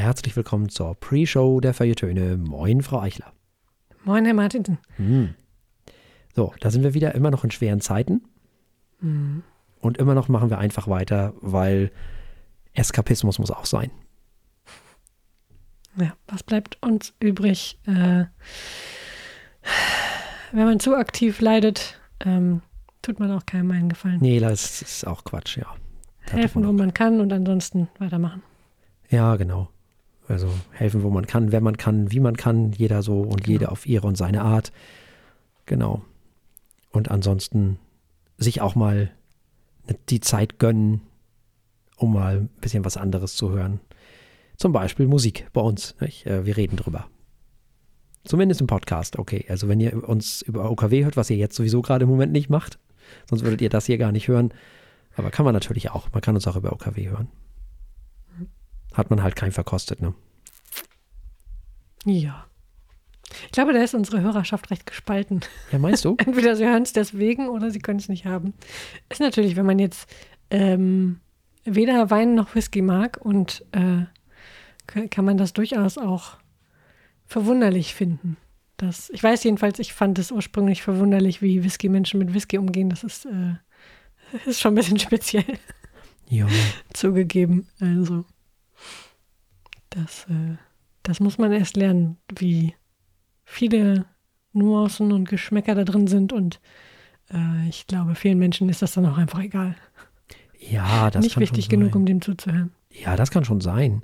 Herzlich willkommen zur Pre-Show der Feuilletöne. Moin, Frau Eichler. Moin, Herr Martinsen. Hm. So, da sind wir wieder immer noch in schweren Zeiten. Hm. Und immer noch machen wir einfach weiter, weil Eskapismus muss auch sein. Ja, was bleibt uns übrig? Äh, wenn man zu aktiv leidet, ähm, tut man auch keinem einen Gefallen. Nee, das ist auch Quatsch, ja. Da Helfen, wo man kann und ansonsten weitermachen. Ja, genau. Also helfen, wo man kann, wenn man kann, wie man kann, jeder so und jede auf ihre und seine Art. Genau. Und ansonsten sich auch mal die Zeit gönnen, um mal ein bisschen was anderes zu hören. Zum Beispiel Musik bei uns. Nicht? Äh, Wir reden drüber. Zumindest im Podcast, okay. Also wenn ihr uns über OKW hört, was ihr jetzt sowieso gerade im Moment nicht macht, sonst würdet ihr das hier gar nicht hören. Aber kann man natürlich auch. Man kann uns auch über OKW hören. Hat man halt kein verkostet, ne? Ja. Ich glaube, da ist unsere Hörerschaft recht gespalten. Ja, meinst du? Entweder sie hören es deswegen oder sie können es nicht haben. Ist natürlich, wenn man jetzt ähm, weder Wein noch Whisky mag und äh, kann man das durchaus auch verwunderlich finden. Das, ich weiß jedenfalls, ich fand es ursprünglich verwunderlich, wie Whisky-Menschen mit Whisky umgehen. Das ist, äh, ist schon ein bisschen speziell Ja. zugegeben. Also, das, äh, das muss man erst lernen, wie viele Nuancen und Geschmäcker da drin sind. Und äh, ich glaube, vielen Menschen ist das dann auch einfach egal. Ja, das Nicht kann wichtig schon genug, sein. um dem zuzuhören. Ja, das kann schon sein.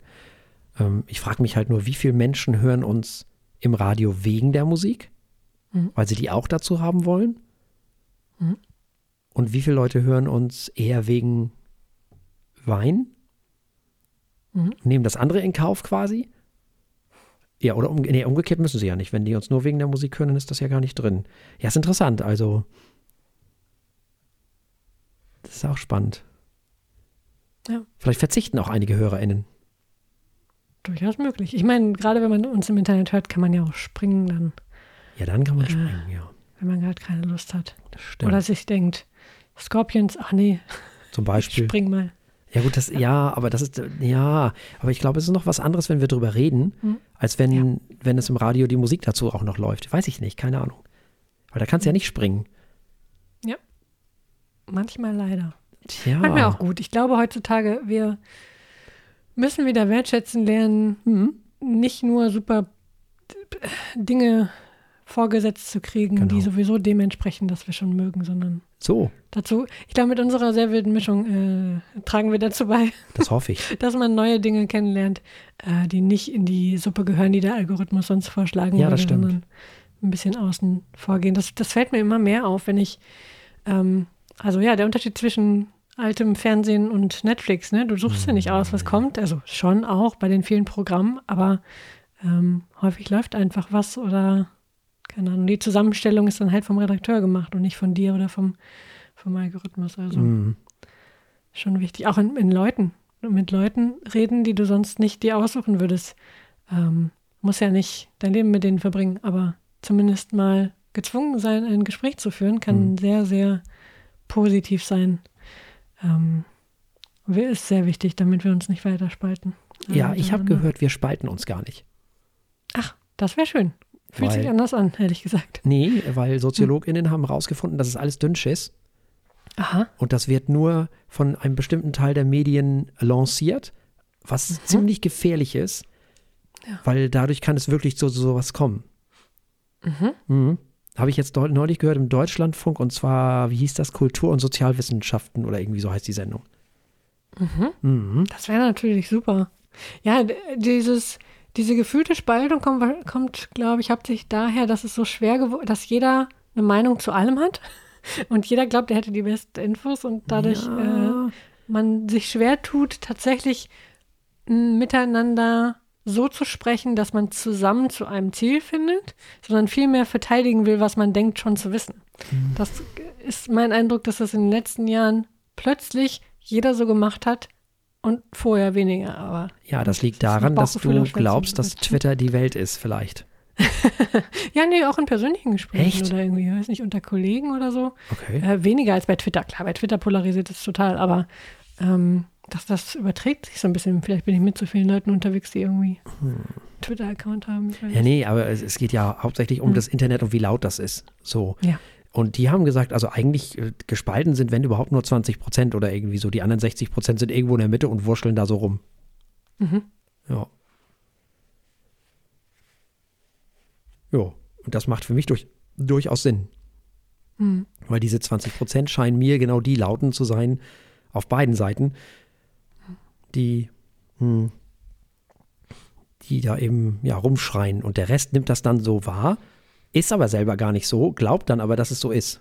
Ähm, ich frage mich halt nur, wie viele Menschen hören uns im Radio wegen der Musik? Mhm. Weil sie die auch dazu haben wollen? Mhm. Und wie viele Leute hören uns eher wegen Wein? Mhm. Nehmen das andere in Kauf quasi? Ja, oder um, nee, umgekehrt müssen sie ja nicht. Wenn die uns nur wegen der Musik hören, dann ist das ja gar nicht drin. Ja, ist interessant. Also, das ist auch spannend. Ja. Vielleicht verzichten auch einige HörerInnen. Durchaus möglich. Ich meine, gerade wenn man uns im Internet hört, kann man ja auch springen, dann, Ja, dann kann man Äh, springen, ja. wenn man gerade keine Lust hat. Stimmt. Oder sich denkt, Scorpions, ach nee, Zum ich Beispiel. spring mal. Ja, gut, das, ja, aber das ist, ja, aber ich glaube, es ist noch was anderes, wenn wir drüber reden, Mhm. als wenn, wenn es im Radio die Musik dazu auch noch läuft. Weiß ich nicht, keine Ahnung. Weil da kannst du ja nicht springen. Manchmal leider. Tja. Manchmal auch gut. Ich glaube heutzutage, wir müssen wieder wertschätzen lernen, Mhm. nicht nur super Dinge vorgesetzt zu kriegen, Genau. die sowieso dem entsprechen, dass wir schon mögen, sondern So, dazu, ich glaube, mit unserer sehr wilden Mischung äh, tragen wir dazu bei, das hoffe ich. dass man neue Dinge kennenlernt, äh, die nicht in die Suppe gehören, die der Algorithmus sonst vorschlagen Ja, das würde, stimmt. sondern ein bisschen außen vorgehen. Das, das fällt mir immer mehr auf, wenn ich, ähm, also ja, der Unterschied zwischen altem Fernsehen und Netflix, ne? Du suchst ja nicht aus, Mhm. was kommt, also schon auch bei den vielen Programmen, aber ähm, häufig läuft einfach was oder keine Ahnung, die Zusammenstellung ist dann halt vom Redakteur gemacht und nicht von dir oder vom, vom Algorithmus. Also Mhm. schon wichtig. Auch in, in Leuten. Mit Leuten reden, die du sonst nicht dir aussuchen würdest. Ähm, muss ja nicht dein Leben mit denen verbringen, aber zumindest mal gezwungen sein, ein Gespräch zu führen, kann Mhm. sehr, sehr positiv sein. Ähm, ist sehr wichtig, damit wir uns nicht weiter spalten. Ja, Äh, ich habe gehört, wir spalten uns gar nicht. Ach, das wäre schön. Fühlt Weil- sich anders an, ehrlich gesagt. Nee, weil SoziologInnen haben herausgefunden, das ist alles Dünnschiss. Aha. Und das wird nur von einem bestimmten Teil der Medien lanciert, was ziemlich gefährlich ist, Mhm. Ja. weil dadurch kann es wirklich zu sowas kommen. Mhm. Mhm. Habe ich jetzt neulich gehört im Deutschlandfunk und zwar, wie hieß das, Kultur- und Sozialwissenschaften oder irgendwie so heißt die Sendung. Mhm. Mhm. Das wäre natürlich super. Ja, dieses, diese gefühlte Spaltung kommt, kommt glaube ich, hauptsächlich daher, dass es so schwer geworden dass jeder eine Meinung zu allem hat und jeder glaubt, er hätte die besten Infos und dadurch Ja. äh, man sich schwer tut, tatsächlich m, miteinander so zu sprechen, dass man zusammen zu einem Ziel findet, sondern vielmehr verteidigen will, was man denkt schon zu wissen. Mhm. Das ist mein Eindruck, dass das in den letzten Jahren plötzlich jeder so gemacht hat und vorher weniger. Aber ja, das liegt daran, dass Bauchgefühl du glaubst, dass. Twitter die Welt ist, vielleicht. ja, nee, auch in persönlichen Gesprächen Echt? oder irgendwie, weiß nicht, unter Kollegen oder so. Okay. Äh, weniger als bei Twitter. Klar, bei Twitter polarisiert es total, aber ähm, dass das überträgt sich so ein bisschen. Vielleicht bin ich mit zu vielen Leuten unterwegs, die irgendwie hm. Twitter-Account haben. Ja, nee, aber es, es, geht ja hauptsächlich um hm. das Internet und wie laut das ist. So. Ja. Und die haben gesagt, also eigentlich äh, gespalten sind, wenn überhaupt nur 20 Prozent oder irgendwie so. Die anderen 60 Prozent sind irgendwo in der Mitte und wurschteln da so rum. Mhm. Ja. Ja, und das macht für mich durch, durchaus Sinn. Mhm. Weil diese 20 Prozent scheinen mir genau die Lauten zu sein, auf beiden Seiten, die, hm, die da eben ja, rumschreien. Und der Rest nimmt das dann so wahr ist aber selber gar nicht so, glaubt dann aber, dass es so ist.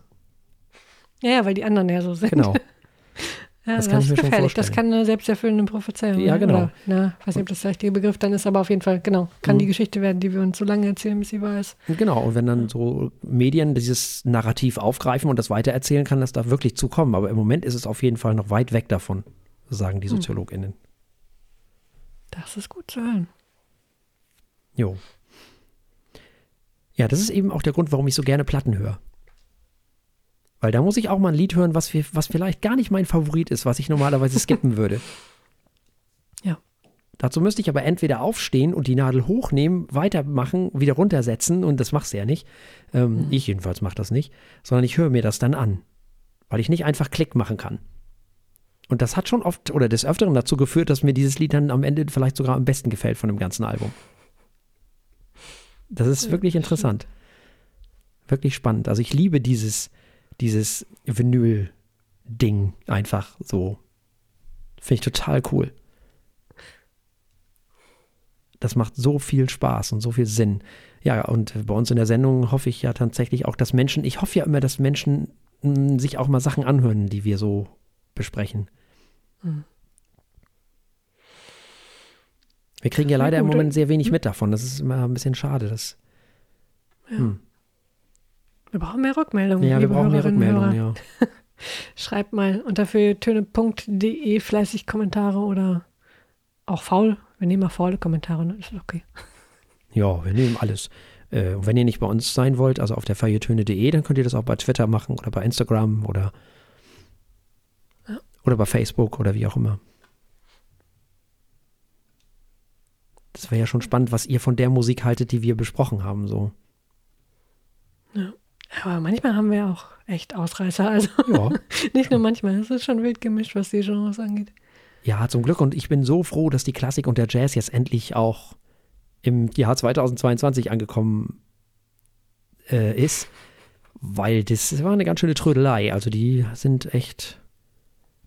Ja, ja weil die anderen ja so sind. Genau. ja, das kann ich mir schon vorstellen. Das kann eine selbsterfüllende Prophezeiung Ja, genau. Oder, na, weiß nicht, ob das der richtige Begriff dann ist, aber auf jeden Fall, genau, kann mhm. die Geschichte werden, die wir uns so lange erzählen, bis sie wahr ist. Genau, und wenn dann so Medien dieses Narrativ aufgreifen und das weitererzählen, kann das da wirklich zukommen. Aber im Moment ist es auf jeden Fall noch weit weg davon, sagen die hm. SoziologInnen. Das ist gut zu hören. Jo. Ja, das ist eben auch der Grund, warum ich so gerne Platten höre. Weil da muss ich auch mal ein Lied hören, was, wir, was vielleicht gar nicht mein Favorit ist, was ich normalerweise skippen würde. Ja. Dazu müsste ich aber entweder aufstehen und die Nadel hochnehmen, weitermachen, wieder runtersetzen und das machst du ja nicht. Ähm, mhm. Ich jedenfalls mache das nicht, sondern ich höre mir das dann an, weil ich nicht einfach Klick machen kann. Und das hat schon oft oder des Öfteren dazu geführt, dass mir dieses Lied dann am Ende vielleicht sogar am besten gefällt von dem ganzen Album. Das ist wirklich interessant. Wirklich spannend. Also ich liebe dieses, dieses Vinyl-Ding einfach so. Finde ich total cool. Das macht so viel Spaß und so viel Sinn. Ja, und bei uns in der Sendung hoffe ich ja tatsächlich auch, dass Menschen, ich hoffe ja immer, dass Menschen hm, sich auch mal Sachen anhören, die wir so besprechen. Mhm. Wir kriegen ja leider im Moment sehr wenig hm? mit davon. Das ist immer ein bisschen schade. Das, ja. hm. Wir brauchen mehr Rückmeldungen. Ja, wir brauchen mehr Rückmeldungen, ja. Schreibt mal unter feuilletöne.de fleißig Kommentare oder auch faul. Wir nehmen mal faule Kommentare, ne? Das ist okay. Ja, wir nehmen alles. Äh, wenn ihr nicht bei uns sein wollt, also auf der feuilletöne.de, dann könnt ihr das auch bei Twitter machen oder bei Instagram oder, ja. oder bei Facebook oder wie auch immer. Das wäre ja schon spannend, was ihr von der Musik haltet, die wir besprochen haben, so. Ja. Aber manchmal haben wir auch echt Ausreißer. Also ja. nicht nur manchmal, es ist schon wild gemischt, was die Genres angeht. Ja, zum Glück. Und ich bin so froh, dass die Klassik und der Jazz jetzt endlich auch im Jahr 2022 angekommen äh, ist, weil das war eine ganz schöne Trödelei. Also die sind echt.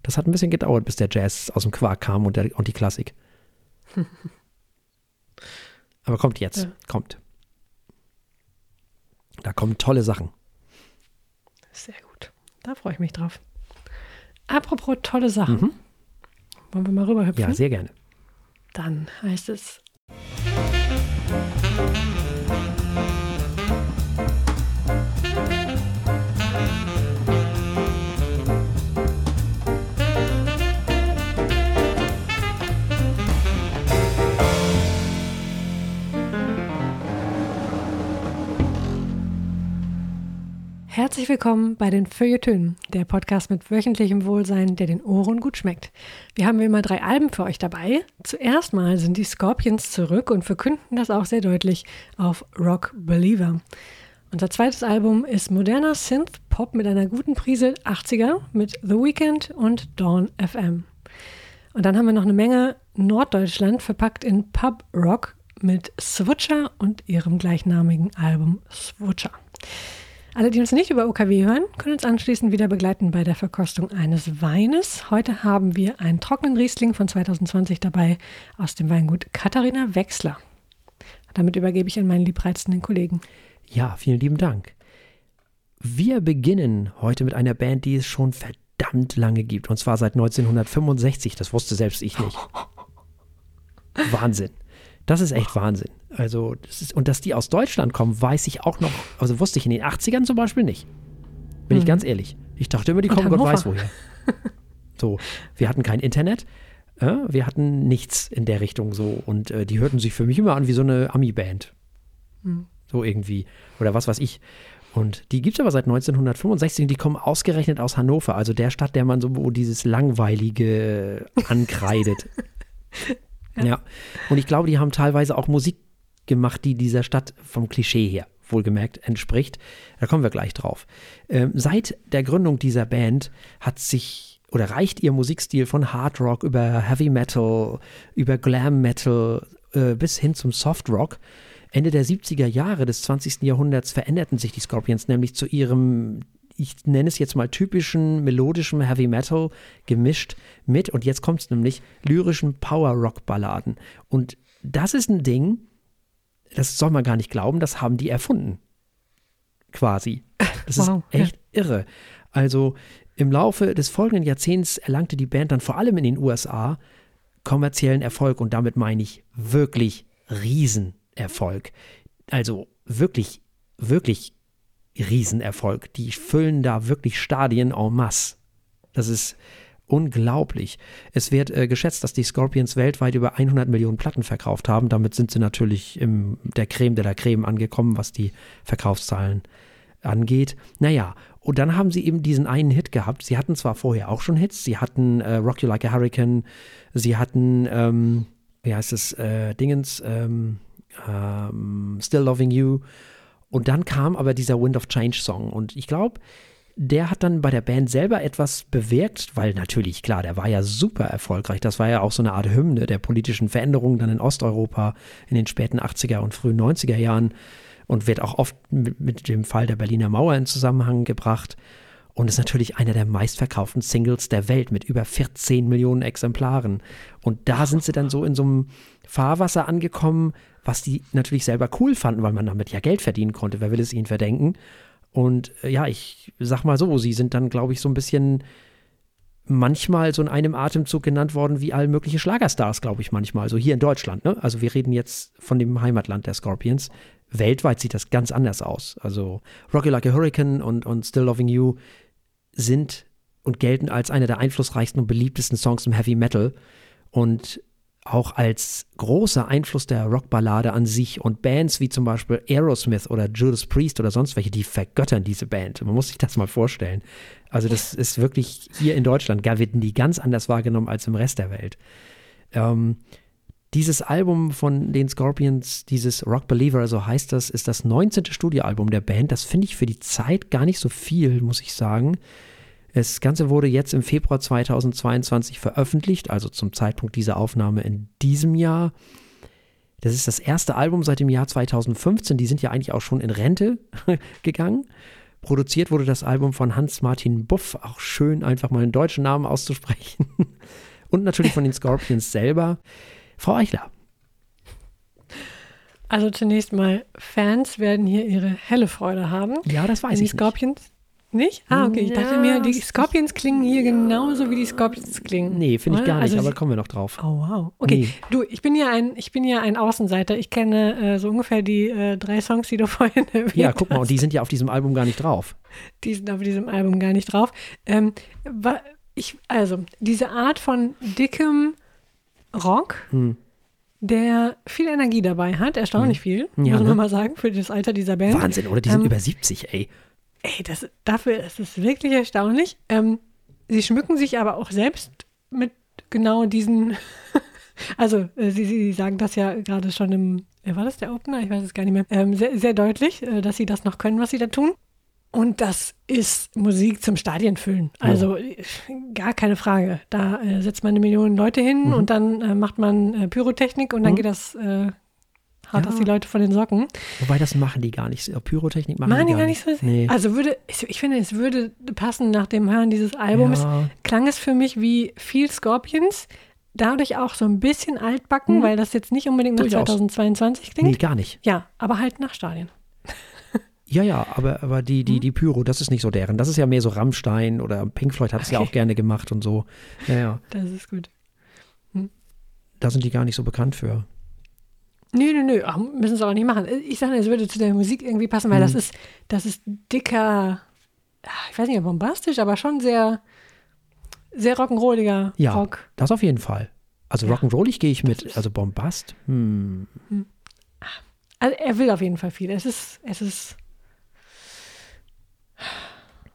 Das hat ein bisschen gedauert, bis der Jazz aus dem Quark kam und, der, und die Klassik. Aber kommt jetzt, ja. kommt. Da kommen tolle Sachen. Sehr gut. Da freue ich mich drauf. Apropos tolle Sachen. Mhm. Wollen wir mal rüberhüpfen? Ja, sehr gerne. Dann heißt es. Herzlich willkommen bei den Feuilletönen, der Podcast mit wöchentlichem Wohlsein, der den Ohren gut schmeckt. Wir haben wie immer drei Alben für euch dabei. Zuerst mal sind die Scorpions zurück und verkünden das auch sehr deutlich auf Rock Believer. Unser zweites Album ist moderner Synth-Pop mit einer guten Prise 80er mit The Weeknd und Dawn FM. Und dann haben wir noch eine Menge Norddeutschland verpackt in Pub Rock mit Switcher und ihrem gleichnamigen Album Switcher. Alle, die uns nicht über OKW hören, können uns anschließend wieder begleiten bei der Verkostung eines Weines. Heute haben wir einen trockenen Riesling von 2020 dabei aus dem Weingut Katharina Wechsler. Damit übergebe ich an meinen liebreizenden Kollegen. Ja, vielen lieben Dank. Wir beginnen heute mit einer Band, die es schon verdammt lange gibt. Und zwar seit 1965. Das wusste selbst ich nicht. Wahnsinn. Das ist echt Wahnsinn. Also, das ist, und dass die aus Deutschland kommen, weiß ich auch noch, also wusste ich in den 80ern zum Beispiel nicht. Bin mhm. ich ganz ehrlich. Ich dachte immer, die kommen Gott weiß woher. so, wir hatten kein Internet, äh, wir hatten nichts in der Richtung so und äh, die hörten sich für mich immer an wie so eine Ami-Band. Mhm. So irgendwie. Oder was weiß ich. Und die gibt es aber seit 1965 und die kommen ausgerechnet aus Hannover, also der Stadt, der man so dieses Langweilige ankreidet. ja. Und ich glaube, die haben teilweise auch Musik gemacht, die dieser Stadt vom Klischee her wohlgemerkt entspricht. Da kommen wir gleich drauf. Ähm, seit der Gründung dieser Band hat sich oder reicht ihr Musikstil von Hard Rock über Heavy Metal, über Glam Metal äh, bis hin zum Soft Rock. Ende der 70er Jahre des 20. Jahrhunderts veränderten sich die Scorpions nämlich zu ihrem, ich nenne es jetzt mal typischen melodischen Heavy Metal gemischt mit, und jetzt kommt es nämlich, lyrischen Power Rock Balladen. Und das ist ein Ding, das soll man gar nicht glauben, das haben die erfunden. Quasi. Das wow, ist echt ja. irre. Also im Laufe des folgenden Jahrzehnts erlangte die Band dann vor allem in den USA kommerziellen Erfolg und damit meine ich wirklich Riesenerfolg. Also wirklich, wirklich Riesenerfolg. Die füllen da wirklich Stadien en masse. Das ist unglaublich. Es wird äh, geschätzt, dass die Scorpions weltweit über 100 Millionen Platten verkauft haben. Damit sind sie natürlich im der Creme de la Creme angekommen, was die Verkaufszahlen angeht. Naja, und dann haben sie eben diesen einen Hit gehabt. Sie hatten zwar vorher auch schon Hits, sie hatten äh, Rock You Like a Hurricane, sie hatten, ähm, wie heißt es, äh, Dingens, ähm, ähm, Still Loving You. Und dann kam aber dieser Wind of Change Song. Und ich glaube, der hat dann bei der Band selber etwas bewirkt, weil natürlich, klar, der war ja super erfolgreich. Das war ja auch so eine Art Hymne der politischen Veränderungen dann in Osteuropa in den späten 80er und frühen 90er Jahren und wird auch oft mit, mit dem Fall der Berliner Mauer in Zusammenhang gebracht. Und ist natürlich einer der meistverkauften Singles der Welt mit über 14 Millionen Exemplaren. Und da sind sie dann so in so einem Fahrwasser angekommen, was die natürlich selber cool fanden, weil man damit ja Geld verdienen konnte. Wer will es ihnen verdenken? Und äh, ja, ich sag mal so, sie sind dann, glaube ich, so ein bisschen manchmal so in einem Atemzug genannt worden wie all mögliche Schlagerstars, glaube ich manchmal. Also hier in Deutschland. Ne? Also wir reden jetzt von dem Heimatland der Scorpions. Weltweit sieht das ganz anders aus. Also Rocky Like a Hurricane und, und Still Loving You sind und gelten als einer der einflussreichsten und beliebtesten Songs im Heavy Metal. Und auch als großer Einfluss der Rockballade an sich und Bands wie zum Beispiel Aerosmith oder Judas Priest oder sonst welche, die vergöttern diese Band. Man muss sich das mal vorstellen. Also das ist wirklich hier in Deutschland, gar werden die ganz anders wahrgenommen als im Rest der Welt. Ähm, dieses Album von den Scorpions, dieses Rock Believer, so heißt das, ist das 19. Studioalbum der Band. Das finde ich für die Zeit gar nicht so viel, muss ich sagen. Das Ganze wurde jetzt im Februar 2022 veröffentlicht, also zum Zeitpunkt dieser Aufnahme in diesem Jahr. Das ist das erste Album seit dem Jahr 2015. Die sind ja eigentlich auch schon in Rente gegangen. Produziert wurde das Album von Hans-Martin Buff, auch schön einfach mal einen deutschen Namen auszusprechen. Und natürlich von den Scorpions selber. Frau Eichler. Also zunächst mal, Fans werden hier ihre helle Freude haben. Ja, das weiß ich. Die Scorpions nicht. Nicht? Ah, okay. Ich dachte mir, die Scorpions klingen hier genauso wie die Scorpions klingen. Nee, finde ich gar nicht, also aber kommen wir noch drauf. Oh, wow. Okay, nee. du, ich bin ja ein, ich bin ja ein Außenseiter. Ich kenne äh, so ungefähr die äh, drei Songs, die du vorhin erwähnt Ja, guck mal, und die sind ja auf diesem Album gar nicht drauf. Die sind auf diesem Album gar nicht drauf. Ähm, ich, also, diese Art von dickem Rock, hm. der viel Energie dabei hat, erstaunlich hm. viel, ja, muss man ne? mal sagen, für das Alter dieser Band. Wahnsinn, oder? Die sind ähm, über 70, ey. Ey, das, dafür ist es wirklich erstaunlich. Ähm, sie schmücken sich aber auch selbst mit genau diesen. also, äh, sie, sie sagen das ja gerade schon im. Äh, war das der Opener? Ich weiß es gar nicht mehr. Ähm, sehr, sehr deutlich, äh, dass sie das noch können, was sie da tun. Und das ist Musik zum Stadienfüllen. Also ja. gar keine Frage. Da äh, setzt man eine Million Leute hin mhm. und dann äh, macht man äh, Pyrotechnik und dann mhm. geht das Haut ja. das die Leute von den Socken. Wobei das machen die gar nicht. Pyrotechnik machen, machen die gar nicht. so. Nee. Also würde, ich finde, es würde passen nach dem Hören dieses Albums. Ja. Klang es für mich wie viel Scorpions, dadurch auch so ein bisschen altbacken, hm. weil das jetzt nicht unbedingt nach Durchaus. 2022 klingt. Nee, gar nicht. Ja, aber halt nach Stadien. Ja, ja, aber, aber die, die, hm? die Pyro, das ist nicht so deren. Das ist ja mehr so Rammstein oder Pink Floyd hat es okay. ja auch gerne gemacht und so. Ja, ja. Das ist gut. Hm. Da sind die gar nicht so bekannt für. Nö, nö, nö, Ach, müssen sie auch nicht machen. Ich sage, es würde zu der Musik irgendwie passen, weil mhm. das ist, das ist dicker, ich weiß nicht, bombastisch, aber schon sehr, sehr rock'n'rolliger ja, Rock. das auf jeden Fall. Also ja. rock'n'rollig gehe ich mit, also Bombast. Hm. hm. Also er will auf jeden Fall viel. Es ist, es ist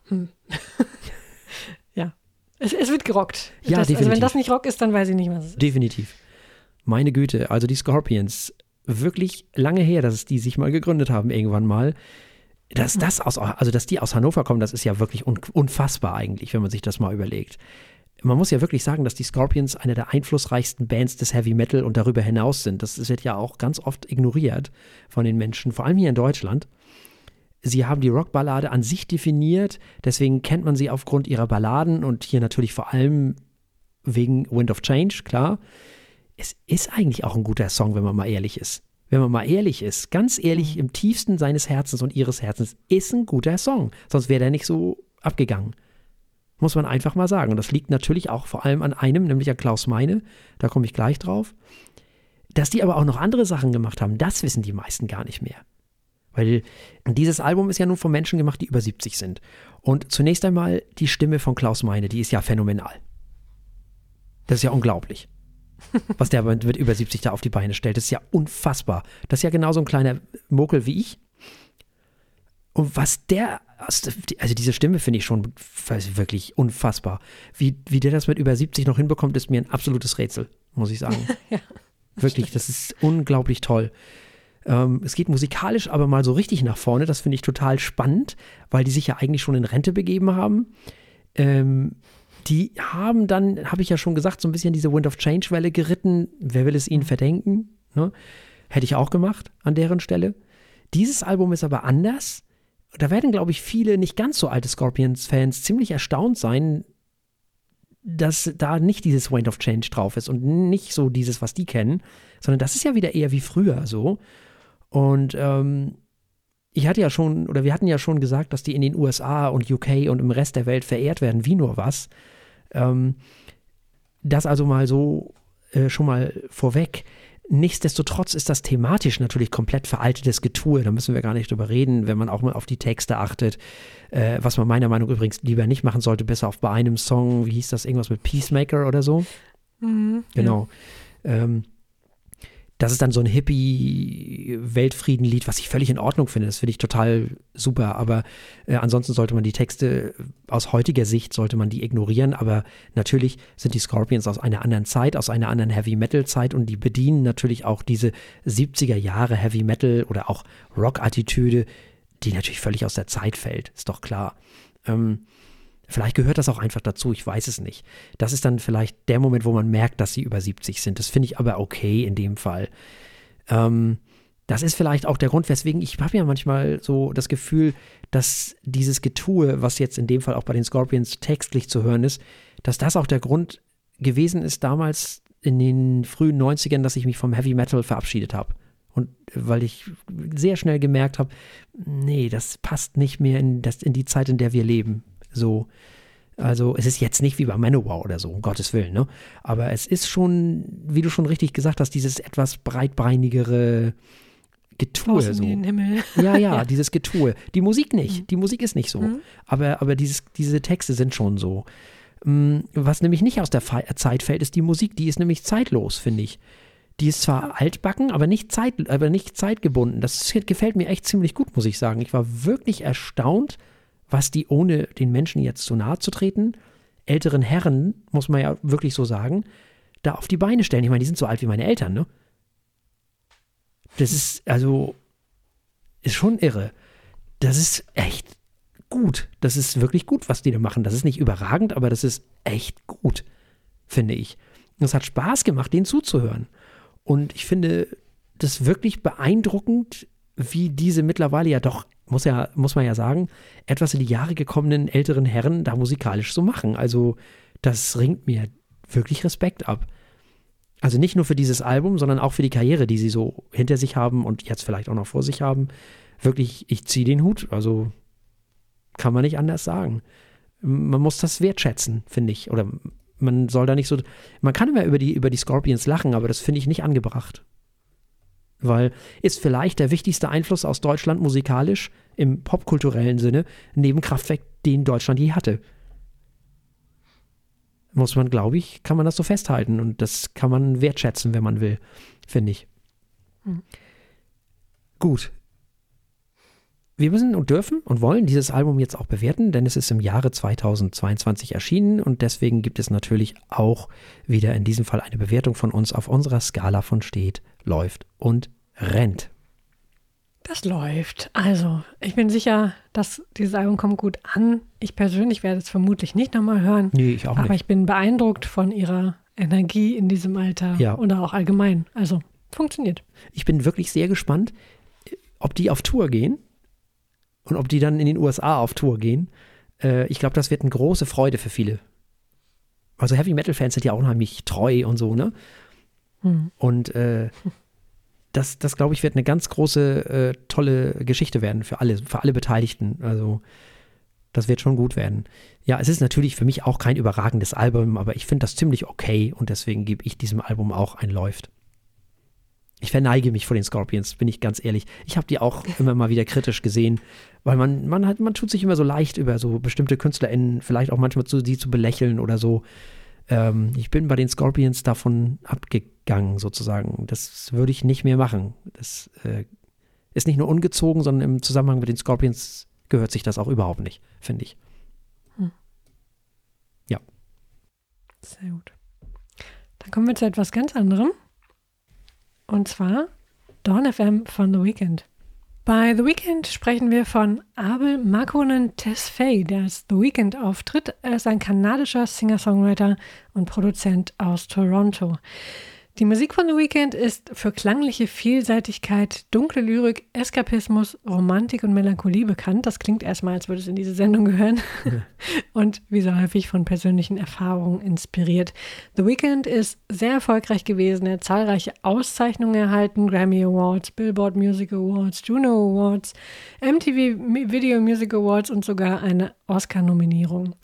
Hm. ja. Es, es, wird gerockt. Ja, das, definitiv. Also wenn das nicht Rock ist, dann weiß ich nicht, was es ist. Definitiv. Meine Güte, also die Scorpions, wirklich lange her, dass die sich mal gegründet haben, irgendwann mal. Dass das aus, also dass die aus Hannover kommen, das ist ja wirklich unfassbar eigentlich, wenn man sich das mal überlegt. Man muss ja wirklich sagen, dass die Scorpions eine der einflussreichsten Bands des Heavy Metal und darüber hinaus sind. Das wird ja auch ganz oft ignoriert von den Menschen, vor allem hier in Deutschland. Sie haben die Rockballade an sich definiert, deswegen kennt man sie aufgrund ihrer Balladen und hier natürlich vor allem wegen Wind of Change, klar. Es ist eigentlich auch ein guter Song, wenn man mal ehrlich ist. Wenn man mal ehrlich ist, ganz ehrlich, im tiefsten seines Herzens und ihres Herzens, ist ein guter Song. Sonst wäre der nicht so abgegangen. Muss man einfach mal sagen. Und das liegt natürlich auch vor allem an einem, nämlich an Klaus Meine. Da komme ich gleich drauf. Dass die aber auch noch andere Sachen gemacht haben, das wissen die meisten gar nicht mehr. Weil dieses Album ist ja nun von Menschen gemacht, die über 70 sind. Und zunächst einmal die Stimme von Klaus Meine, die ist ja phänomenal. Das ist ja unglaublich. Was der mit über 70 da auf die Beine stellt, das ist ja unfassbar. Das ist ja genauso ein kleiner Mokel wie ich. Und was der, also diese Stimme finde ich schon wirklich unfassbar. Wie, wie der das mit über 70 noch hinbekommt, ist mir ein absolutes Rätsel, muss ich sagen. ja, wirklich, das ist unglaublich toll. Ähm, es geht musikalisch aber mal so richtig nach vorne. Das finde ich total spannend, weil die sich ja eigentlich schon in Rente begeben haben. Ähm, die haben dann, habe ich ja schon gesagt, so ein bisschen diese Wind of Change-Welle geritten. Wer will es ihnen verdenken? Ne? Hätte ich auch gemacht an deren Stelle. Dieses Album ist aber anders. Da werden, glaube ich, viele nicht ganz so alte Scorpions-Fans ziemlich erstaunt sein, dass da nicht dieses Wind of Change drauf ist und nicht so dieses, was die kennen, sondern das ist ja wieder eher wie früher so. Und ähm, ich hatte ja schon, oder wir hatten ja schon gesagt, dass die in den USA und UK und im Rest der Welt verehrt werden, wie nur was. Ähm, das also mal so äh, schon mal vorweg. Nichtsdestotrotz ist das thematisch natürlich komplett veraltetes Getue. Da müssen wir gar nicht drüber reden, wenn man auch mal auf die Texte achtet. Äh, was man meiner Meinung nach übrigens lieber nicht machen sollte, besser auf bei einem Song, wie hieß das, irgendwas mit Peacemaker oder so. Mhm, genau. Ja. Ähm, das ist dann so ein Hippie-Weltfriedenlied, was ich völlig in Ordnung finde. Das finde ich total super. Aber äh, ansonsten sollte man die Texte aus heutiger Sicht sollte man die ignorieren. Aber natürlich sind die Scorpions aus einer anderen Zeit, aus einer anderen Heavy-Metal-Zeit und die bedienen natürlich auch diese 70er Jahre Heavy-Metal oder auch Rock-Attitüde, die natürlich völlig aus der Zeit fällt. Ist doch klar. Ähm, Vielleicht gehört das auch einfach dazu, ich weiß es nicht. Das ist dann vielleicht der Moment, wo man merkt, dass sie über 70 sind. Das finde ich aber okay in dem Fall. Ähm, das ist vielleicht auch der Grund, weswegen ich habe ja manchmal so das Gefühl, dass dieses Getue, was jetzt in dem Fall auch bei den Scorpions textlich zu hören ist, dass das auch der Grund gewesen ist damals in den frühen 90ern, dass ich mich vom Heavy Metal verabschiedet habe. Und weil ich sehr schnell gemerkt habe, nee, das passt nicht mehr in, das, in die Zeit, in der wir leben. So. Also es ist jetzt nicht wie bei Manowar oder so, um Gottes Willen, ne? Aber es ist schon, wie du schon richtig gesagt hast, dieses etwas breitbeinigere Getue. So. In den Himmel. Ja, ja, ja, dieses Getue. Die Musik nicht. Mhm. Die Musik ist nicht so. Mhm. Aber, aber dieses, diese Texte sind schon so. Mm, was nämlich nicht aus der Zeit fällt, ist die Musik. Die ist nämlich zeitlos, finde ich. Die ist zwar altbacken, aber nicht, zeit, aber nicht zeitgebunden. Das gefällt mir echt ziemlich gut, muss ich sagen. Ich war wirklich erstaunt, was die ohne den Menschen jetzt zu nahe zu treten, älteren Herren, muss man ja wirklich so sagen, da auf die Beine stellen. Ich meine, die sind so alt wie meine Eltern, ne? Das ist, also, ist schon irre. Das ist echt gut. Das ist wirklich gut, was die da machen. Das ist nicht überragend, aber das ist echt gut, finde ich. es hat Spaß gemacht, denen zuzuhören. Und ich finde das wirklich beeindruckend, wie diese mittlerweile ja doch muss ja, muss man ja sagen, etwas in die Jahre gekommenen älteren Herren da musikalisch so machen. Also, das ringt mir wirklich Respekt ab. Also nicht nur für dieses Album, sondern auch für die Karriere, die sie so hinter sich haben und jetzt vielleicht auch noch vor sich haben. Wirklich, ich ziehe den Hut. Also kann man nicht anders sagen. Man muss das wertschätzen, finde ich. Oder man soll da nicht so. Man kann immer über die, über die Scorpions lachen, aber das finde ich nicht angebracht weil ist vielleicht der wichtigste Einfluss aus Deutschland musikalisch im popkulturellen Sinne neben Kraftwerk, den Deutschland je hatte. Muss man, glaube ich, kann man das so festhalten und das kann man wertschätzen, wenn man will, finde ich. Mhm. Gut. wir müssen und dürfen und wollen dieses Album jetzt auch bewerten, denn es ist im Jahre 2022 erschienen und deswegen gibt es natürlich auch wieder in diesem Fall eine Bewertung von uns auf unserer Skala von steht, läuft und rennt. Das läuft. Also, ich bin sicher, dass dieses Album kommt gut an. Ich persönlich werde es vermutlich nicht nochmal hören. Nee, ich auch aber nicht. ich bin beeindruckt von ihrer Energie in diesem Alter Ja. oder auch allgemein. Also, funktioniert. Ich bin wirklich sehr gespannt, ob die auf Tour gehen und ob die dann in den USA auf Tour gehen. Äh, ich glaube, das wird eine große Freude für viele. Also Heavy Metal Fans sind ja auch unheimlich treu und so, ne? Hm. Und äh, das, das glaube ich, wird eine ganz große, äh, tolle Geschichte werden für alle, für alle Beteiligten. Also das wird schon gut werden. Ja, es ist natürlich für mich auch kein überragendes Album, aber ich finde das ziemlich okay und deswegen gebe ich diesem Album auch ein Läuft. Ich verneige mich vor den Scorpions, bin ich ganz ehrlich. Ich habe die auch immer mal wieder kritisch gesehen, weil man, man hat, man tut sich immer so leicht über so bestimmte KünstlerInnen, vielleicht auch manchmal zu, sie zu belächeln oder so. Ähm, ich bin bei den Scorpions davon abgegangen, sozusagen. Das würde ich nicht mehr machen. Das äh, ist nicht nur ungezogen, sondern im Zusammenhang mit den Scorpions gehört sich das auch überhaupt nicht, finde ich. Sehr gut. Dann kommen wir zu etwas ganz anderem. Und zwar Dawn FM von The Weeknd. Bei The Weeknd sprechen wir von Abel Makonnen Tesfaye, der als The Weeknd auftritt. Er ist ein kanadischer Singer-Songwriter und Produzent aus Toronto. Die Musik von The Weeknd ist für klangliche Vielseitigkeit, dunkle Lyrik, Eskapismus, Romantik und Melancholie bekannt. Das klingt erstmal, als würde es in diese Sendung gehören. und wie so häufig von persönlichen Erfahrungen inspiriert. The Weeknd ist sehr erfolgreich gewesen. Er hat zahlreiche Auszeichnungen erhalten: Grammy Awards, Billboard Music Awards, Juno Awards, MTV Video Music Awards und sogar eine Oscar-Nominierung.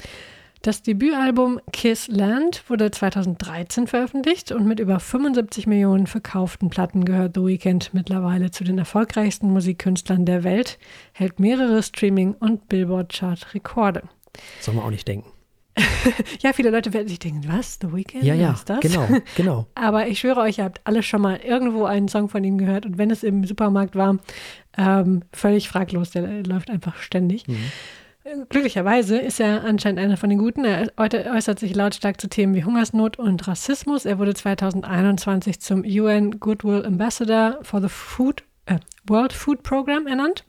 Das Debütalbum Kiss Land wurde 2013 veröffentlicht und mit über 75 Millionen verkauften Platten gehört The Weeknd mittlerweile zu den erfolgreichsten Musikkünstlern der Welt, hält mehrere Streaming- und Billboard-Chart-Rekorde. Soll man auch nicht denken. Ja, viele Leute werden sich denken, was, The Weeknd? Ja, ja, ist das? genau, genau. Aber ich schwöre euch, ihr habt alle schon mal irgendwo einen Song von ihm gehört und wenn es im Supermarkt war, ähm, völlig fraglos, der läuft einfach ständig. Mhm. Glücklicherweise ist er anscheinend einer von den Guten. Er äu- äußert sich lautstark zu Themen wie Hungersnot und Rassismus. Er wurde 2021 zum UN Goodwill Ambassador for the Food, äh, World Food Program ernannt.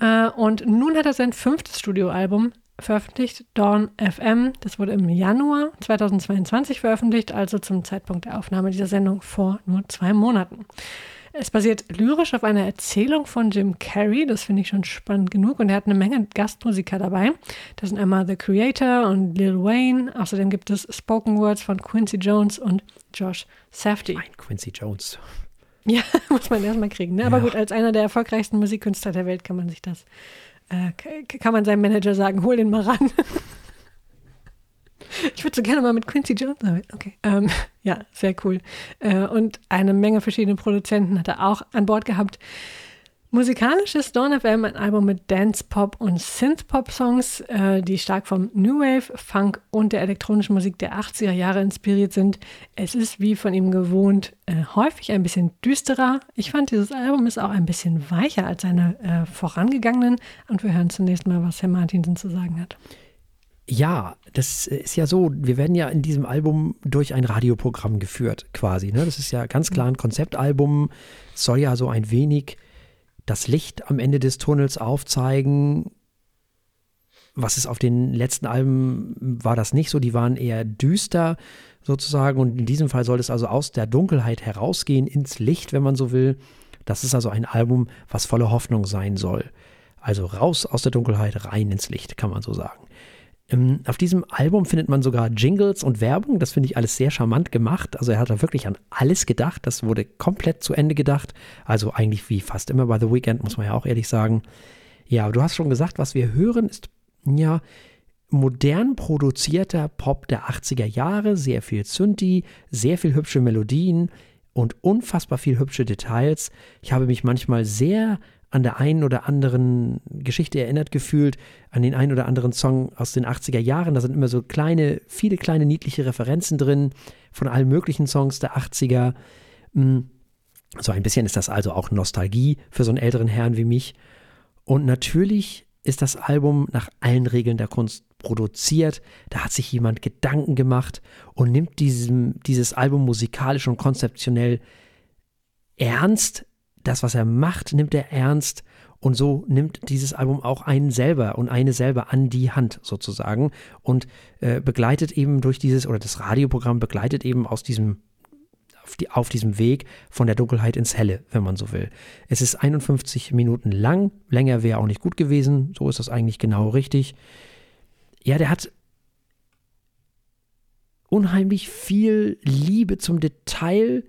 Äh, und nun hat er sein fünftes Studioalbum veröffentlicht, Dawn FM. Das wurde im Januar 2022 veröffentlicht, also zum Zeitpunkt der Aufnahme dieser Sendung vor nur zwei Monaten. Es basiert lyrisch auf einer Erzählung von Jim Carrey, das finde ich schon spannend genug. Und er hat eine Menge Gastmusiker dabei. Das sind einmal The Creator und Lil Wayne. Außerdem gibt es Spoken Words von Quincy Jones und Josh Safdie. Ein Quincy Jones. Ja, muss man erstmal kriegen. Ne? Aber Ja. gut, als einer der erfolgreichsten Musikkünstler der Welt kann man sich das, äh, kann man seinem Manager sagen, hol den mal ran. Ich würde so gerne mal mit Quincy Jones arbeiten. Okay. Ähm, ja, sehr cool. Äh, und eine Menge verschiedene Produzenten hat er auch an Bord gehabt. Musikalisch ist Dawn FM ein Album mit Dance-Pop und Synth-Pop-Songs, äh, die stark vom New Wave, Funk und der elektronischen Musik der 80er Jahre inspiriert sind. Es ist wie von ihm gewohnt äh, häufig ein bisschen düsterer. Ich fand, dieses Album ist auch ein bisschen weicher als seine äh, vorangegangenen. Und wir hören zunächst mal, was Herr Martinsen zu sagen hat. Ja, das ist ja so, wir werden ja in diesem Album durch ein Radioprogramm geführt, quasi. Ne? Das ist ja ganz klar ein Konzeptalbum. Soll ja so ein wenig das Licht am Ende des Tunnels aufzeigen. Was ist auf den letzten Alben war das nicht so, die waren eher düster sozusagen und in diesem Fall soll es also aus der Dunkelheit herausgehen ins Licht, wenn man so will. Das ist also ein Album, was voller Hoffnung sein soll. Also raus aus der Dunkelheit, rein ins Licht, kann man so sagen. Ähm, Auf diesem Album findet man sogar Jingles und Werbung. Das finde ich alles sehr charmant gemacht. Also er hat da wirklich an alles gedacht. Das wurde komplett zu Ende gedacht. Also eigentlich wie fast immer bei The Weeknd, muss man ja auch ehrlich sagen. Ja, du hast schon gesagt, was wir hören, ist ja modern produzierter Pop der 80er Jahre. Sehr viel Synthi, sehr viel hübsche Melodien und unfassbar viel hübsche Details. Ich habe mich manchmal sehr an der einen oder anderen Geschichte erinnert gefühlt, an den einen oder anderen Song aus den 80er Jahren. Da sind immer so kleine, viele kleine niedliche Referenzen drin von allen möglichen Songs der 80er. Mm, So ein bisschen ist das also auch Nostalgie für so einen älteren Herrn wie mich. Und natürlich ist das Album nach allen Regeln der Kunst produziert. Da hat sich jemand Gedanken gemacht und nimmt diesem, dieses Album musikalisch und konzeptionell ernst. Das, was er macht, nimmt er ernst. Und so nimmt dieses Album auch einen selber und eine selber an die Hand sozusagen und äh, begleitet eben durch dieses, oder das Radioprogramm begleitet eben aus diesem auf, die, auf diesem Weg von der Dunkelheit ins Helle, wenn man so will. Es ist 51 Minuten lang, länger wäre auch nicht gut gewesen, so ist das eigentlich genau richtig. Ja, der hat unheimlich viel Liebe zum Detail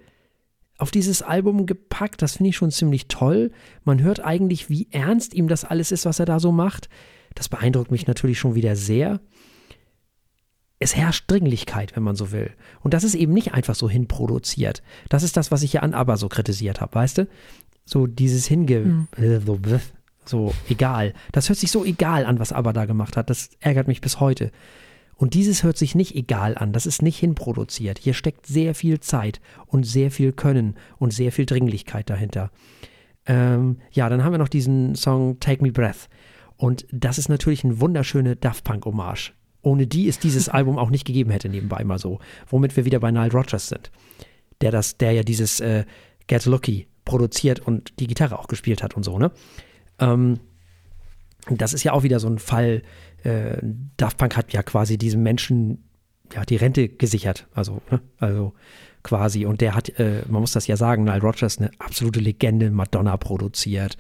auf dieses Album gepackt. Das finde ich schon ziemlich toll. Man hört eigentlich, wie ernst ihm das alles ist, was er da so macht. Das beeindruckt mich natürlich schon wieder sehr es herrscht Dringlichkeit, wenn man so will. Und das ist eben nicht einfach so hinproduziert. Das ist das, was ich ja an ABBA so kritisiert habe, weißt du? So dieses Hinge... Mhm. So, egal. Das hört sich so egal an, was ABBA da gemacht hat. Das ärgert mich bis heute. Und dieses hört sich nicht egal an. Das ist nicht hinproduziert. Hier steckt sehr viel Zeit und sehr viel Können und sehr viel Dringlichkeit dahinter. Ähm, ja, dann haben wir noch diesen Song Take Me Breath. Und das ist natürlich eine wunderschöne Daft Punk-Hommage ohne die es dieses Album auch nicht gegeben hätte, nebenbei mal so. Womit wir wieder bei Nile Rodgers sind. Der das, der ja dieses äh, Get Lucky produziert und die Gitarre auch gespielt hat und so, ne? Ähm, das ist ja auch wieder so ein Fall. Äh, Daft Punk hat ja quasi diesem Menschen ja die Rente gesichert. Also, ne? also quasi. Und der hat, äh, man muss das ja sagen, Nile Rodgers eine absolute Legende, Madonna produziert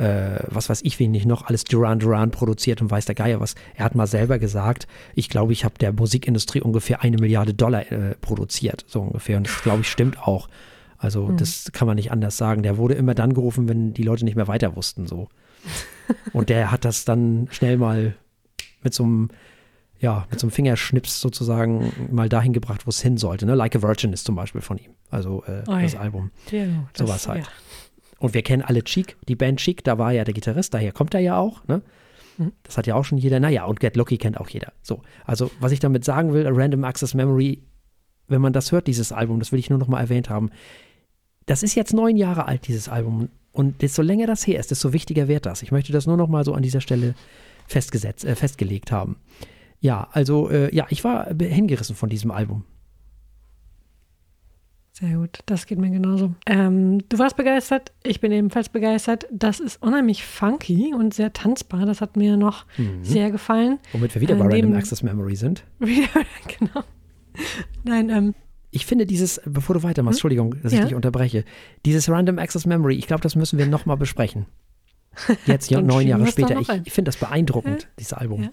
äh, was weiß ich, wen nicht noch, alles Duran Duran produziert und weiß der Geier was. Er hat mal selber gesagt, ich glaube, ich habe der Musikindustrie ungefähr eine Milliarde Dollar äh, produziert, so ungefähr. Und das, glaube ich, stimmt auch. Also mhm. das kann man nicht anders sagen. Der wurde immer dann gerufen, wenn die Leute nicht mehr weiter wussten, so. Und der hat das dann schnell mal mit so einem ja, mit so einem Fingerschnips sozusagen mal dahin gebracht, wo es hin sollte. Ne? Like a Virgin ist zum Beispiel von ihm. Also äh, das Album. Ja, das, Sowas halt. Ja. Und wir kennen alle Cheek, die Band Cheek, da war ja der Gitarrist, daher kommt er ja auch, ne? Mhm. Das hat ja auch schon jeder. Naja, und Get Lucky kennt auch jeder. So, also was ich damit sagen will, Random Access Memory, wenn man das hört, dieses Album, das will ich nur noch mal erwähnt haben, das ist jetzt neun Jahre alt, dieses Album. Und desto länger das her ist, desto wichtiger wird das. Ich möchte das nur noch mal so an dieser Stelle festgesetzt, äh, festgelegt haben. Ja, also, äh, ja, ich war hingerissen von diesem Album. Sehr gut, das geht mir genauso. Ähm, du warst begeistert, ich bin ebenfalls begeistert. Das ist unheimlich funky und sehr tanzbar. Das hat mir noch mhm. sehr gefallen. Womit wir wieder bei äh, Random Access Memory sind. Wieder, genau. Nein, ähm, ich finde dieses, bevor du weitermachst, hm? Entschuldigung, dass ja? ich dich unterbreche, dieses Random Access Memory, ich glaube, das müssen wir nochmal besprechen. Jetzt neun Jahre später. Ich, ich finde das beeindruckend, ja? dieses Album. Ja.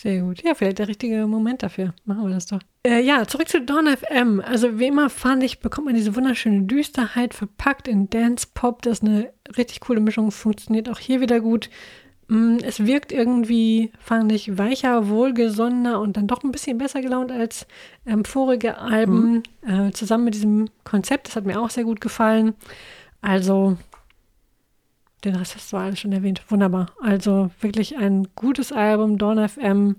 Sehr gut. Ja, vielleicht der richtige Moment dafür. Machen wir das doch. Äh, ja, zurück zu Dawn FM. Also wie immer fand ich, bekommt man diese wunderschöne Düsterheit verpackt in Dance Pop. Das ist eine richtig coole Mischung. Funktioniert auch hier wieder gut. Mm, es wirkt irgendwie, fand ich, weicher, wohlgesonnener und dann doch ein bisschen besser gelaunt als ähm, vorige Alben. Mhm. Äh, zusammen mit diesem Konzept. Das hat mir auch sehr gut gefallen. Also den Rest hast du alles schon erwähnt. Wunderbar. Also wirklich ein gutes Album. Dawn FM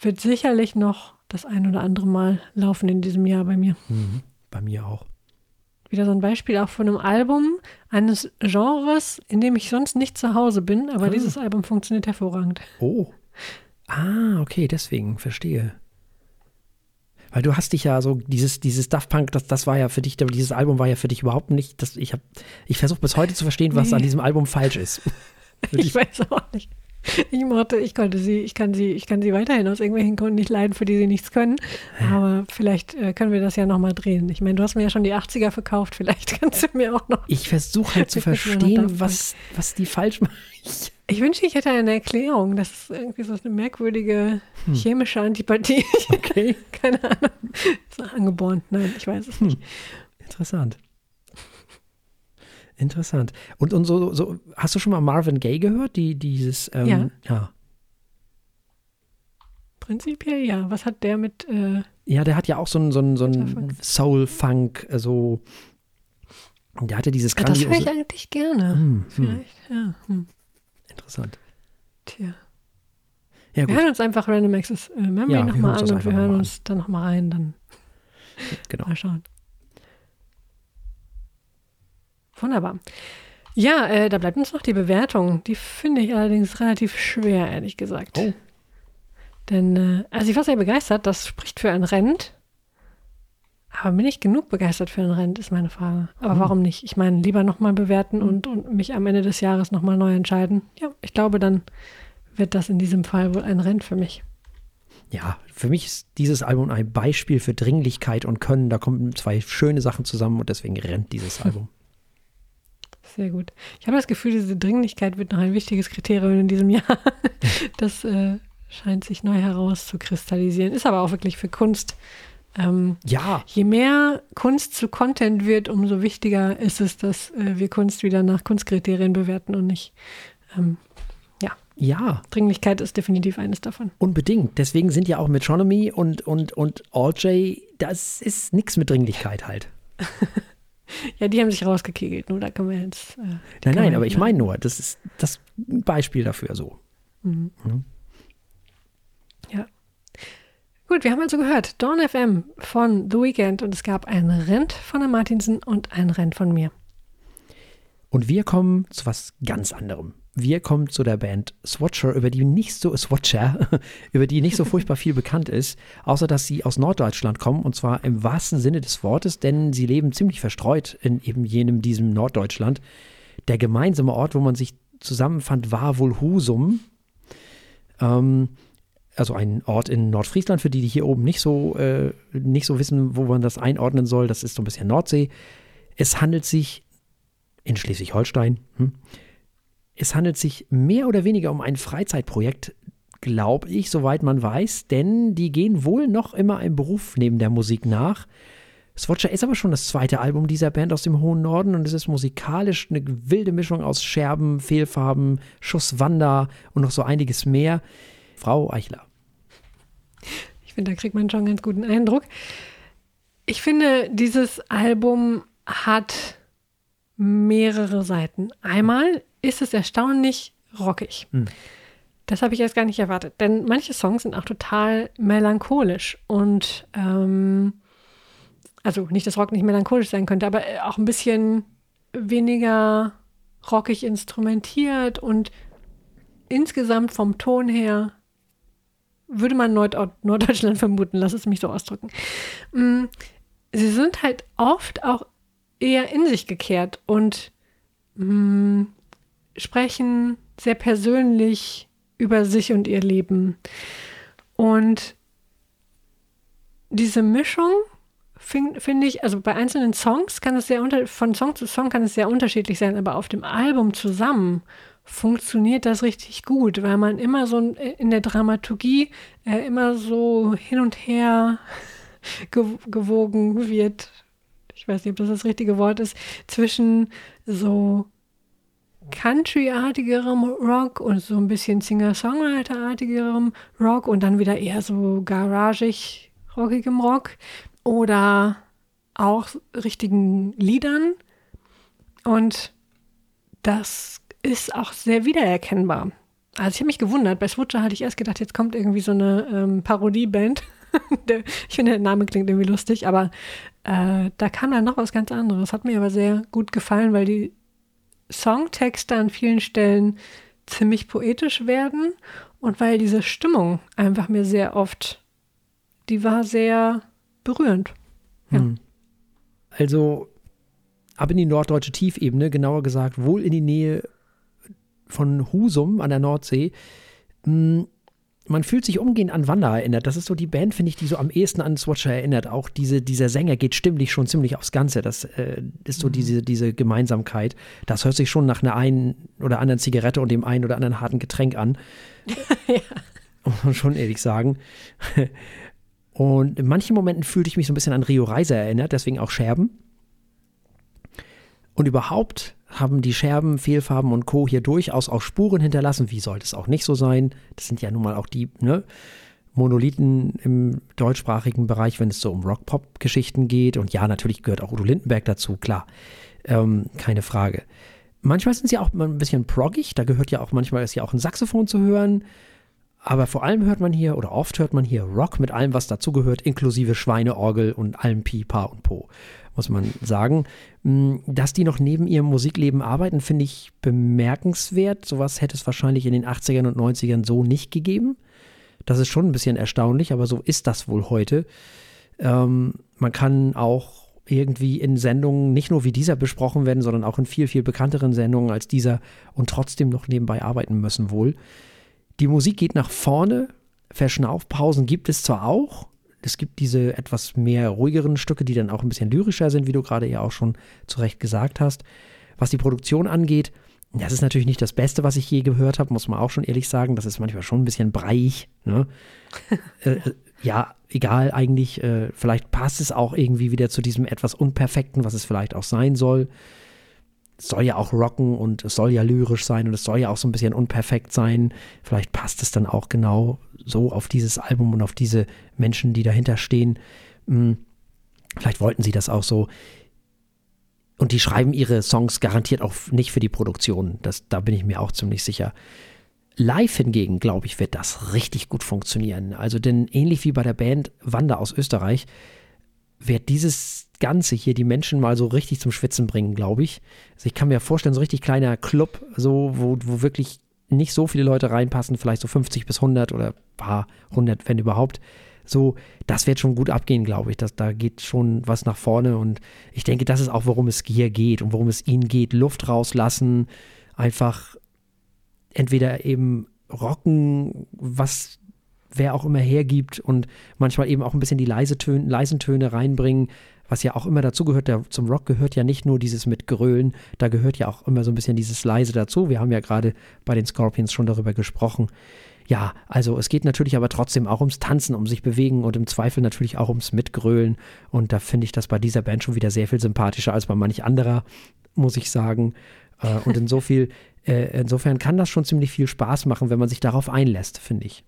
wird sicherlich noch das ein oder andere Mal laufen in diesem Jahr bei mir. Mhm, bei mir auch. Wieder so ein Beispiel auch von einem Album eines Genres, in dem ich sonst nicht zu Hause bin, aber ah. dieses Album funktioniert hervorragend. Oh. Ah, okay, deswegen, verstehe. Weil du hast dich ja so, dieses, dieses Daft Punk, das, das war ja für dich, dieses Album war ja für dich überhaupt nicht, das, ich, ich versuche bis heute zu verstehen, was nee. an diesem Album falsch ist. ich weiß auch nicht. Ich mochte, ich konnte sie, ich kann sie, ich kann sie weiterhin aus irgendwelchen Gründen nicht leiden, für die sie nichts können. Aber vielleicht äh, können wir das ja nochmal drehen. Ich meine, du hast mir ja schon die 80er verkauft, vielleicht kannst du mir auch noch. Ich versuche halt zu verstehen, was, was die falsch machen. Ich wünsche, ich hätte eine Erklärung. Das ist irgendwie so eine merkwürdige hm. chemische Antipathie. Okay. Keine Ahnung. So angeboren. Nein, ich weiß es nicht. Hm. Interessant. Interessant. Und, und so, so, hast du schon mal Marvin Gaye gehört? Die, dieses, ähm, ja. ja. Prinzipiell ja. Was hat der mit. Äh, ja, der hat ja auch so ein, so so Soul-Funk, so. Der hatte dieses ja, Das höre ich eigentlich gerne. Hm, hm. Vielleicht, hm. ja. Hm. Interessant. Tja. Ja, wir hören uns einfach Random Access äh, Memory ja, nochmal an und wir hören uns an. dann nochmal rein. Dann genau. mal schauen. Wunderbar. Ja, äh, da bleibt uns noch die Bewertung. Die finde ich allerdings relativ schwer, ehrlich gesagt. Oh. Denn, äh, also ich war sehr begeistert, das spricht für ein Rent. Aber bin ich genug begeistert für ein Rent, ist meine Frage. Aber Hm. warum nicht? Ich meine, lieber nochmal bewerten und, und mich am Ende des Jahres nochmal neu entscheiden. Ja, ich glaube, dann wird das in diesem Fall wohl ein Rent für mich. Ja, für mich ist dieses Album ein Beispiel für Dringlichkeit und Können. Da kommen zwei schöne Sachen zusammen und deswegen rennt dieses Album. Sehr gut. Ich habe das Gefühl, diese Dringlichkeit wird noch ein wichtiges Kriterium in diesem Jahr. Das äh, scheint sich neu herauszukristallisieren. Ist aber auch wirklich für Kunst. Ähm, Ja, je mehr Kunst zu Content wird, umso wichtiger ist es, dass äh, wir Kunst wieder nach Kunstkriterien bewerten und nicht. Ähm, ja, Dringlichkeit ist definitiv eines davon. unbedingt. Deswegen sind ja auch Metronomy und, und, und All J, das ist nichts mit Dringlichkeit halt. Ja, die haben sich rausgekegelt, nur da können wir jetzt. Äh, Nein, kann nein, man aber ich meine nur, das ist das Beispiel dafür so. Mhm. Mhm. Ja. Gut, wir haben also gehört, Dawn FM von The Weeknd und es gab ein Rent von der Martinsen und ein Rent von mir. Und wir kommen zu was ganz anderem. Wir kommen zu der Band Swatcher, über die nicht so Swatcher, über die nicht so furchtbar viel bekannt ist, außer dass sie aus Norddeutschland kommen und zwar im wahrsten Sinne des Wortes, denn sie leben ziemlich verstreut in eben jenem diesem Norddeutschland. Der gemeinsame Ort, wo man sich zusammenfand, war wohl Husum. Ähm, also ein Ort in Nordfriesland, für die, die hier oben nicht so, äh, nicht so wissen, wo man das einordnen soll. Das ist so ein bisschen Nordsee. Es handelt sich in Schleswig-Holstein. Hm, es handelt sich mehr oder weniger um ein Freizeitprojekt, glaube ich, soweit man weiß, denn die gehen wohl noch immer einem Beruf neben der Musik nach. Swatcher ist aber schon das zweite Album dieser Band aus dem hohen Norden und es ist musikalisch eine wilde Mischung aus Scherben, Fehlfarben, Schuss Wanda und noch so einiges mehr. Frau Eichler. Ich finde, da kriegt man schon einen ganz guten Eindruck. Ich finde, dieses Album hat mehrere Seiten. Einmal ist es erstaunlich rockig. Hm. Das habe ich erst gar nicht erwartet, denn manche Songs sind auch total melancholisch und ähm, also nicht, dass Rock nicht melancholisch sein könnte, aber äh, auch ein bisschen weniger rockig instrumentiert und insgesamt vom Ton her würde man Nord Norddeutschland vermuten, lass es mich so ausdrücken. Mm, Sie sind halt oft auch eher in sich gekehrt und mm, sprechen sehr persönlich über sich und ihr Leben. Und diese Mischung finde find ich, also bei einzelnen Songs kann es sehr unter, von Song zu Song kann es sehr unterschiedlich sein, aber auf dem Album zusammen funktioniert das richtig gut, weil man immer so in der Dramaturgie äh, immer so hin und her ge gewogen wird. Ich weiß nicht, ob das das richtige Wort ist, zwischen so Country-artigerem Rock und so ein bisschen Singer-Songwriter-artigerem Rock und dann wieder eher so garagig rockigem Rock oder auch richtigen Liedern. Und das ist auch sehr wiedererkennbar. Also ich habe mich gewundert, bei Switcher hatte ich erst gedacht, jetzt kommt irgendwie so eine ähm, Parodieband. ich finde, der Name klingt irgendwie lustig, aber äh, da kam dann noch was ganz anderes. Hat mir aber sehr gut gefallen, weil die Songtexte an vielen Stellen ziemlich poetisch werden und weil diese Stimmung einfach mir sehr oft, die war sehr berührend. Ja. Hm. Also ab in die norddeutsche Tiefebene, genauer gesagt wohl in die Nähe von Husum an der Nordsee. Hm, Man fühlt sich umgehend an Wanda erinnert. Das ist so die Band, finde ich, die so am ehesten an Swatcher erinnert. Auch diese, dieser Sänger geht stimmlich schon ziemlich aufs Ganze. Das äh, ist so Mhm. diese, diese Gemeinsamkeit. Das hört sich schon nach einer einen oder anderen Zigarette und dem einen oder anderen harten Getränk an. ja. Muss man schon ehrlich sagen. Und in manchen Momenten fühlte ich mich so ein bisschen an Rio Reiser erinnert, deswegen auch Scherben. Und überhaupt haben die Scherben, Fehlfarben und Co. hier durchaus auch Spuren hinterlassen. Wie sollte es auch nicht so sein? Das sind ja nun mal auch die ne, Monolithen im deutschsprachigen Bereich, wenn es so um Rock-Pop-Geschichten geht. Und ja, natürlich gehört auch Udo Lindenberg dazu, klar. Ähm, keine Frage. Manchmal sind sie auch ein bisschen proggig. Da gehört ja auch manchmal ist ja auch ein Saxophon zu hören. Aber vor allem hört man hier, oder oft hört man hier Rock mit allem, was dazugehört, inklusive Schweineorgel und allem Pi, Pa und Po, muss man sagen. Hm, dass die noch neben ihrem Musikleben arbeiten, finde ich bemerkenswert. Sowas hätte es wahrscheinlich in den 80ern und 90ern so nicht gegeben. Das ist schon ein bisschen erstaunlich, aber so ist das wohl heute. Ähm, man kann auch irgendwie in Sendungen nicht nur wie dieser besprochen werden, sondern auch in viel, viel bekannteren Sendungen als dieser und trotzdem noch nebenbei arbeiten müssen wohl. Die Musik geht nach vorne, Verschnaufpausen gibt es zwar auch, es gibt diese etwas mehr ruhigeren Stücke, die dann auch ein bisschen lyrischer sind, wie du gerade ja auch schon zu Recht gesagt hast. Was die Produktion angeht, das ist natürlich nicht das Beste, was ich je gehört habe, muss man auch schon ehrlich sagen. Das ist manchmal schon ein bisschen breiig. Ne? äh, äh ja, egal eigentlich. Äh, vielleicht passt es auch irgendwie wieder zu diesem etwas Unperfekten, was es vielleicht auch sein soll. Es soll ja auch rocken und es soll ja lyrisch sein und es soll ja auch so ein bisschen unperfekt sein. Vielleicht passt es dann auch genau so auf dieses Album und auf diese Menschen, die dahinter stehen. Hm, vielleicht wollten sie das auch so. Und die schreiben ihre Songs garantiert auch nicht für die Produktion. Das, da bin ich mir auch ziemlich sicher. Live hingegen, glaube ich, wird das richtig gut funktionieren. Also, denn ähnlich wie bei der Band Wanda aus Österreich, wird dieses Ganze hier die Menschen mal so richtig zum Schwitzen bringen, glaube ich. Also ich kann mir vorstellen, so richtig kleiner Club, so, wo, wo wirklich nicht so viele Leute reinpassen, vielleicht so 50 bis 100 oder paar 100, wenn überhaupt so, das wird schon gut abgehen, glaube ich. Das, da geht schon was nach vorne und ich denke, das ist auch, worum es hier geht und worum es ihnen geht. Luft rauslassen, einfach entweder eben rocken, was wer auch immer hergibt und manchmal eben auch ein bisschen die leise Töne, leisen Töne reinbringen, was ja auch immer dazu gehört. Der, zum Rock gehört ja nicht nur dieses mit Grölen, da gehört ja auch immer so ein bisschen dieses leise dazu. Wir haben ja gerade bei den Scorpions schon darüber gesprochen. Ja, also es geht natürlich aber trotzdem auch ums Tanzen, um sich bewegen und im Zweifel natürlich auch ums Mitgrölen. Und da finde ich das bei dieser Band schon wieder sehr viel sympathischer als bei manch anderer, muss ich sagen. Äh, und insofern, äh, insofern kann das schon ziemlich viel Spaß machen, wenn man sich darauf einlässt, finde ich.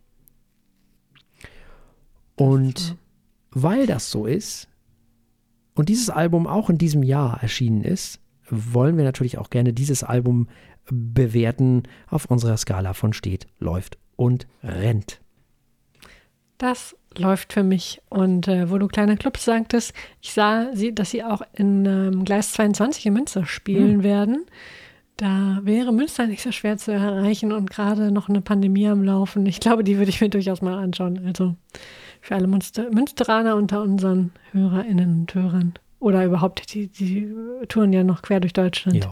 Und weil das so ist und dieses Album auch in diesem Jahr erschienen ist, wollen wir natürlich auch gerne dieses Album bewerten auf unserer Skala von steht, läuft und rennt. Das läuft für mich. Und äh, wo du kleiner Clubs sagtest, ich sah, sie, dass sie auch in ähm, Gleis 22 in Münster spielen hm. werden. Da wäre Münster nicht so schwer zu erreichen und gerade noch eine Pandemie am Laufen. Ich glaube, die würde ich mir durchaus mal anschauen. Also für alle Münster Münsteraner unter unseren HörerInnen und Hörern. Oder überhaupt, die, die touren ja noch quer durch Deutschland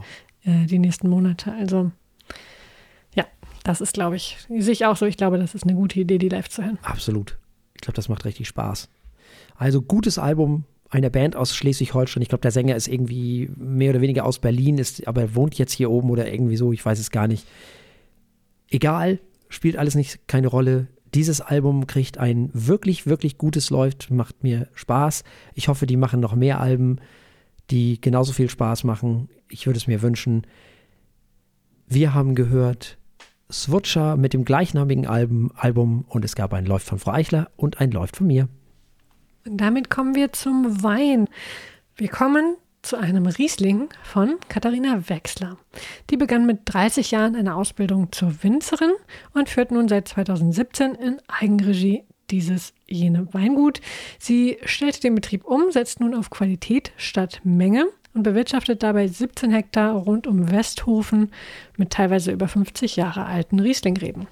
äh, die nächsten Monate. Also das ist, glaube ich, sehe ich auch so. Ich glaube, das ist eine gute Idee, die live zu hören. Absolut. Ich glaube, das macht richtig Spaß. Also gutes Album einer Band aus Schleswig-Holstein. Ich glaube, der Sänger ist irgendwie mehr oder weniger aus Berlin, ist, aber er wohnt jetzt hier oben oder irgendwie so. Ich weiß es gar nicht. Egal, spielt alles nicht keine Rolle. Dieses Album kriegt ein wirklich, wirklich gutes Läuft, macht mir Spaß. Ich hoffe, die machen noch mehr Alben, die genauso viel Spaß machen. Ich würde es mir wünschen. Wir haben gehört Swutcher mit dem gleichnamigen Album, Album und es gab ein Läuft von Frau Eichler und ein Läuft von mir. Und damit kommen wir zum Wein. Wir kommen zu einem Riesling von Katharina Wechsler. Die begann mit 30 Jahren eine Ausbildung zur Winzerin und führt nun seit 2017 in Eigenregie dieses jene Weingut. Sie stellte den Betrieb um, setzt nun auf Qualität statt Menge und bewirtschaftet dabei 17 Hektar rund um Westhofen mit teilweise über 50 Jahre alten Rieslingreben.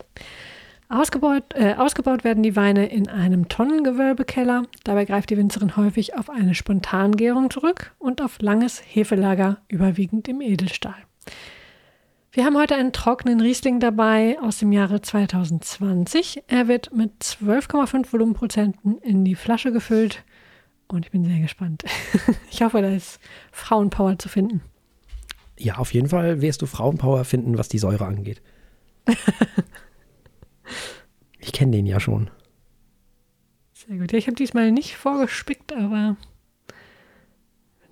Ausgebaut, äh, ausgebaut werden die Weine in einem Tonnengewölbekeller. Dabei greift die Winzerin häufig auf eine Spontangärung zurück und auf langes Hefelager, überwiegend im Edelstahl. Wir haben heute einen trockenen Riesling dabei aus dem Jahre 2020. Er wird mit 12,5 Volumenprozenten in die Flasche gefüllt und ich bin sehr gespannt. ich hoffe, da ist Frauenpower zu finden. Ja, auf jeden Fall wirst du Frauenpower finden, was die Säure angeht. ich kenne den ja schon. Sehr gut. Ja, ich habe diesmal nicht vorgespickt, aber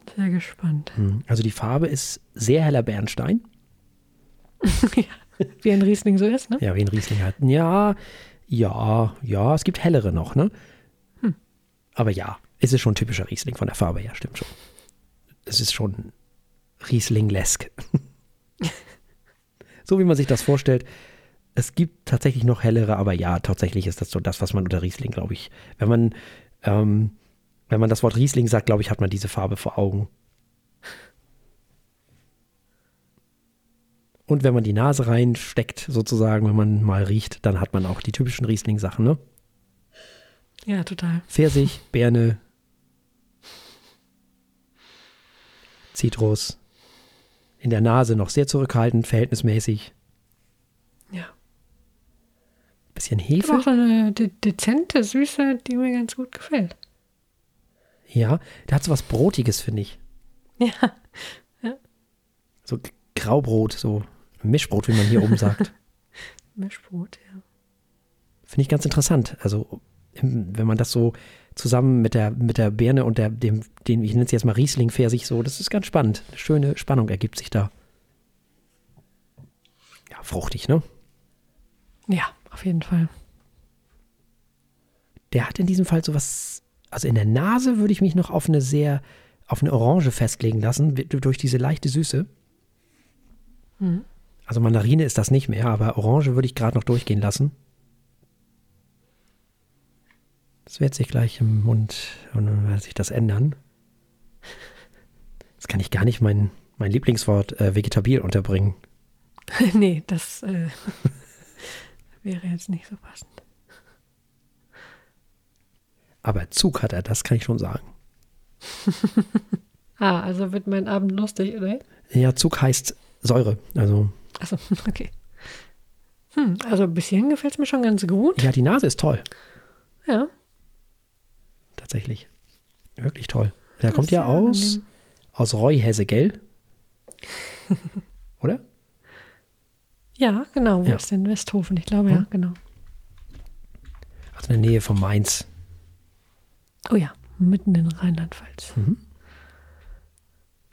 bin sehr gespannt. Hm. Also die Farbe ist sehr heller Bernstein. ja, wie ein Riesling so ist, ne? Ja, wie ein Riesling hat. Ja, ja, ja, es gibt hellere noch, ne? Hm. Aber ja, es ist schon ein typischer Riesling von der Farbe her, stimmt schon. Es ist schon Riesling-lesk. so wie man sich das vorstellt. Es gibt tatsächlich noch hellere, aber ja, tatsächlich ist das so das, was man unter Riesling, glaube ich. Wenn man, ähm, wenn man das Wort Riesling sagt, glaube ich, hat man diese Farbe vor Augen. Und wenn man die Nase reinsteckt, sozusagen, wenn man mal riecht, dann hat man auch die typischen Riesling-Sachen, ne? Ja, total. Pfirsich, Birne, Zitrus. In der Nase noch sehr zurückhaltend, verhältnismäßig. Ja. Bisschen Hefe. auch so eine de dezente Süße, die mir ganz gut gefällt. Ja, der hat so was Brotiges, finde ich. Ja. So G- Graubrot, so Mischbrot, wie man hier oben sagt. Mischbrot, ja. Finde ich ganz interessant. Also, wenn man das so zusammen mit der, mit der Birne und der, dem, den, ich nenne es jetzt mal Riesling-Pfirsich, so, das ist ganz spannend. Eine schöne Spannung ergibt sich da. Ja, fruchtig, ne? Ja, auf jeden Fall. Der hat in diesem Fall sowas, also in der Nase würde ich mich noch auf eine sehr, auf eine Orange festlegen lassen, durch diese leichte Süße. Mhm. Also Mandarine ist das nicht mehr, aber Orange würde ich gerade noch durchgehen lassen. Das wird sich gleich im Mund und dann wird sich das ändern. Jetzt kann ich gar nicht mein, mein Lieblingswort äh, vegetabil unterbringen. nee, das äh, wäre jetzt nicht so passend. Aber Zug hat er, das kann ich schon sagen. Ah, also wird mein Abend lustig, oder? Ja, Zug heißt Säure. Also, Achso, okay. Hm, also bis hierhin gefällt es mir schon ganz gut. ja, die Nase ist toll. Ja. Tatsächlich. Wirklich toll. Der kommt sehr ja aus, aus Reuhesse, gell? Oder? Ja, genau. Wo Ja. ist denn Westhofen? Ich glaube, ja, Hm. genau. Also in der Nähe von Mainz. Oh ja, mitten in Rheinland-Pfalz.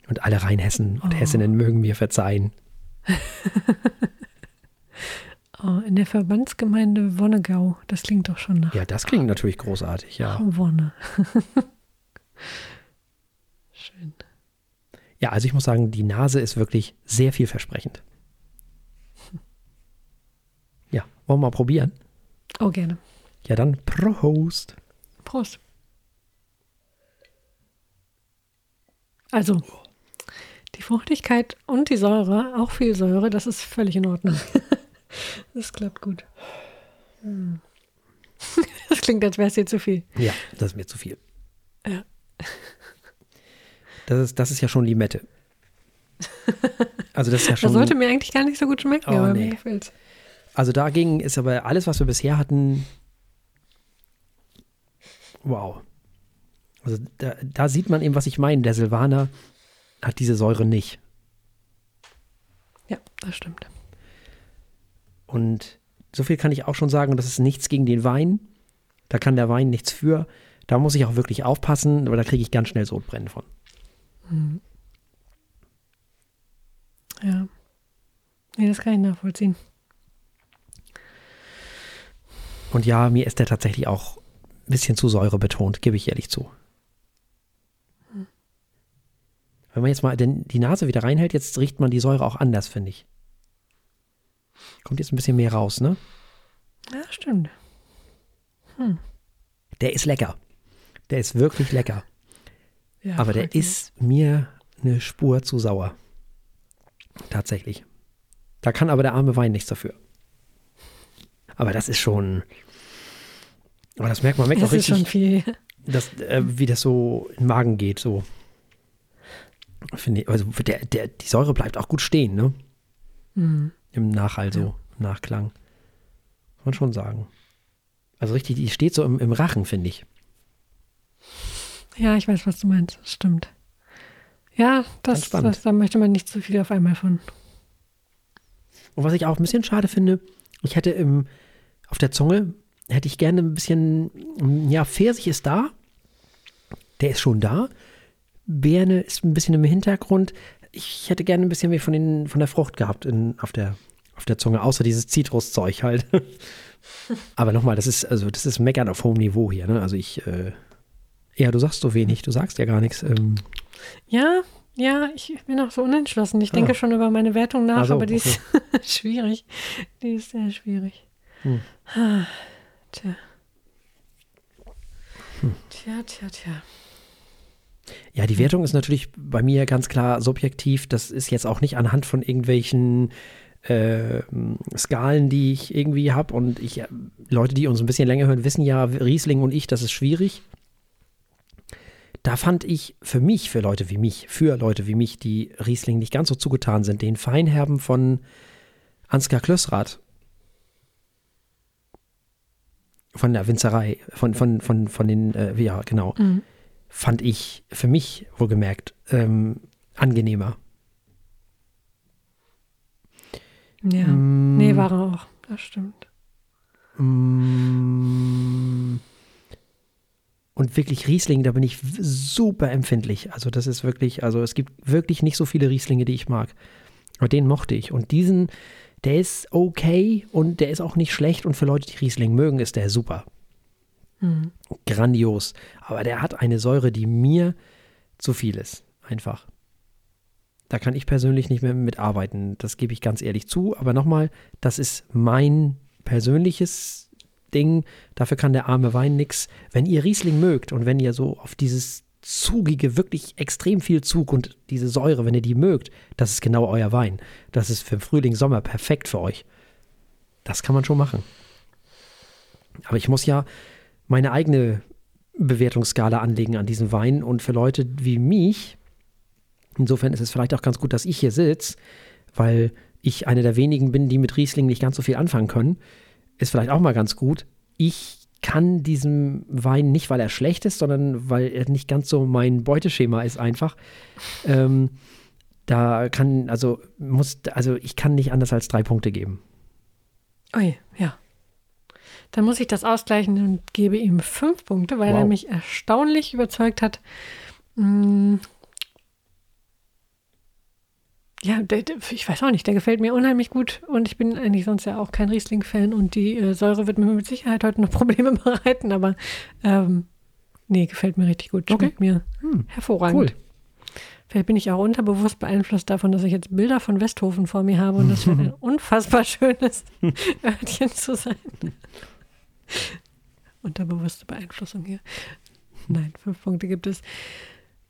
Und alle Rheinhessen und Oh. Hessinnen mögen mir verzeihen. Oh, in der Verbandsgemeinde Wonnegau. Das klingt doch schon nach Ja, das klingt natürlich großartig, ja. Wonne. Schön. Ja, also ich muss sagen, die Nase ist wirklich sehr vielversprechend. Ja, wollen wir mal probieren? Oh, gerne. Ja, dann Prost. Prost. Also, die Fruchtigkeit und die Säure, auch viel Säure, das ist völlig in Ordnung. das klappt gut. Hm. Das klingt, als wäre es dir zu viel. Ja, das ist mir zu viel. Ja. Das ist, das ist ja schon Limette. Also das ist ja Das schon. sollte mir eigentlich gar nicht so gut schmecken, Oh, aber nee. mir gefällt's. Also dagegen ist aber alles, was wir bisher hatten, wow. Also da, da sieht man eben, was ich meine. Der Silvaner hat diese Säure nicht. Ja, das stimmt. Und so viel kann ich auch schon sagen, das ist nichts gegen den Wein. Da kann der Wein nichts für. Da muss ich auch wirklich aufpassen, aber da kriege ich ganz schnell Sodbrennen von. Ja. Nee, das kann ich nachvollziehen. Und ja, mir ist der tatsächlich auch ein bisschen zu säurebetont, gebe ich ehrlich zu. Wenn man jetzt mal den, die Nase wieder reinhält, jetzt riecht man die Säure auch anders, finde ich. Kommt jetzt ein bisschen mehr raus, ne? Ja, stimmt. Der ist lecker. Der ist wirklich lecker. Ja, Aber der ist mir eine Spur zu sauer. Tatsächlich. Da kann aber der arme Wein nichts dafür. Aber das ist schon. Aber das merkt man, merkt Das auch ist schon richtig, viel. dass, äh, wie das so in den Magen geht. So. Finde ich, also der, der, die Säure bleibt auch gut stehen, ne? Mhm. Im Nachhall, so, im Nachklang. Kann man schon sagen. Also richtig, die steht so im, im Rachen, finde ich. Ja, ich weiß, was du meinst. Das stimmt. Ja, das, das, da möchte man nicht zu viel auf einmal von. Und was ich auch ein bisschen schade finde, ich hätte im, auf der Zunge, hätte ich gerne ein bisschen, ja, Pfirsich ist da. Der ist schon da. Birne ist ein bisschen im Hintergrund. Ich hätte gerne ein bisschen mehr von, den, von der Frucht gehabt in, auf, der, auf der Zunge, außer dieses Zitruszeug halt. Aber nochmal, das ist, also das ist Meckern auf hohem Niveau hier, ne? Also ich, äh, ja, du sagst so wenig, du sagst ja gar nichts. Ähm, Ja, Ja, ich bin auch so unentschlossen. Ich denke Ah. schon über meine Wertung nach, Ach so, aber die ist schwierig. Die ist sehr schwierig. Hm. Tja. Tja, tja, tja. Ja, die Wertung ist natürlich bei mir ganz klar subjektiv. Das ist jetzt auch nicht anhand von irgendwelchen äh, Skalen, die ich irgendwie habe. Und ich, äh, Leute, die uns ein bisschen länger hören, wissen ja, Riesling und ich, das ist schwierig. Da fand ich für mich, für Leute wie mich, für Leute wie mich, die Riesling nicht ganz so zugetan sind, den Feinherben von Ansgar Klössrath von der Winzerei, von, von, von, von den, äh, ja, genau Mhm. fand ich für mich wohlgemerkt ähm, angenehmer. Ja. Mm, Nee, war er auch. Das stimmt. mm, Und wirklich Riesling, da bin ich super empfindlich. Also das ist wirklich, also es gibt wirklich nicht so viele Rieslinge, die ich mag. Aber den mochte ich. Und diesen, der ist okay und der ist auch nicht schlecht. Und für Leute, die Riesling mögen, ist der super. Mhm. Grandios. Aber der hat eine Säure, die mir zu viel ist. Einfach. Da kann ich persönlich nicht mehr mitarbeiten. Das gebe ich ganz ehrlich zu. Aber nochmal, das ist mein persönliches Ding. Dafür kann der arme Wein nix. Wenn ihr Riesling mögt und wenn ihr so auf dieses zugige, wirklich extrem viel Zug und diese Säure, wenn ihr die mögt, das ist genau euer Wein. Das ist für Frühling, Sommer perfekt für euch. Das kann man schon machen. Aber ich muss ja meine eigene Bewertungsskala anlegen an diesem Wein und für Leute wie mich, insofern ist es vielleicht auch ganz gut, dass ich hier sitze, weil ich einer der wenigen bin, die mit Riesling nicht ganz so viel anfangen können, ist vielleicht auch mal ganz gut. Ich kann diesem Wein nicht, weil er schlecht ist, sondern weil er nicht ganz so mein Beuteschema ist einfach. Ähm, da kann, also muss, also ich kann nicht anders als drei Punkte geben. Ui, ja. Dann muss ich das ausgleichen und gebe ihm fünf Punkte, weil Wow. er mich erstaunlich überzeugt hat. Ja, der, der, ich weiß auch nicht, der gefällt mir unheimlich gut und ich bin eigentlich sonst ja auch kein Riesling-Fan und die äh, Säure wird mir mit Sicherheit heute noch Probleme bereiten, aber ähm, nee, gefällt mir richtig gut. Okay. Schmeckt mir Hm, hervorragend. cool. Vielleicht bin ich auch unterbewusst beeinflusst davon, dass ich jetzt Bilder von Westhofen vor mir habe und das scheint ein unfassbar schönes Örtchen zu sein. Unterbewusste Beeinflussung hier. Nein, fünf Punkte gibt es.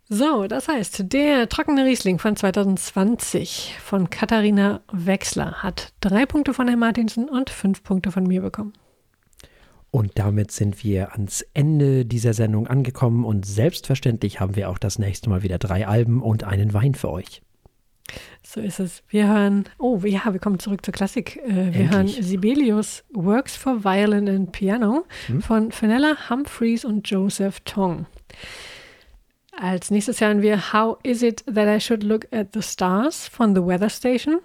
So, das heißt, der trockene Riesling von 2020 von Katharina Wechsler hat drei Punkte von Herrn Martinsen und fünf Punkte von mir bekommen. Und damit sind wir ans Ende dieser Sendung angekommen und selbstverständlich haben wir auch das nächste Mal wieder drei Alben und einen Wein für euch. So ist es. Wir hören, oh ja, wir kommen zurück zur Klassik. Äh, wir Endlich. hören Sibelius Works for Violin and Piano Hm. von Fenella Humphreys und Joseph Tong. Als nächstes hören wir How Is It That I Should Look at the Stars von The Weather Station.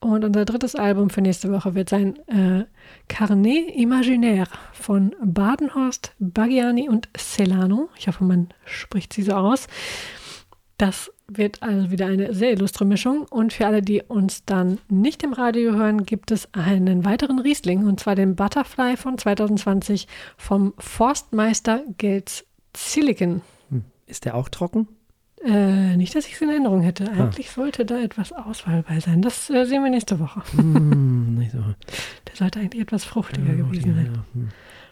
Und unser drittes Album für nächste Woche wird sein äh, Carnet Imaginaire von Badenhorst, Baggiani und Celano. Ich hoffe, man spricht sie so aus. Das wird also wieder eine sehr illustre Mischung. Und für alle, die uns dann nicht im Radio hören, gibt es einen weiteren Riesling, und zwar den Butterfly von 2020 vom Forstmeister Gels Silicon. Ist der auch trocken? Äh, nicht, dass ich es in Erinnerung hätte. Eigentlich sollte da etwas Auswahl bei sein. Das äh, sehen wir nächste Woche. Hm, nicht so. Der sollte eigentlich etwas fruchtiger gewesen sein. Ja, hm,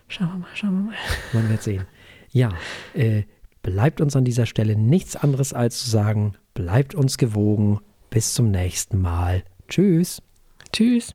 Schauen wir mal, schauen wir mal. man wird sehen. Ja, äh, bleibt uns an dieser Stelle nichts anderes als zu sagen, bleibt uns gewogen. Bis zum nächsten Mal. Tschüss. Tschüss.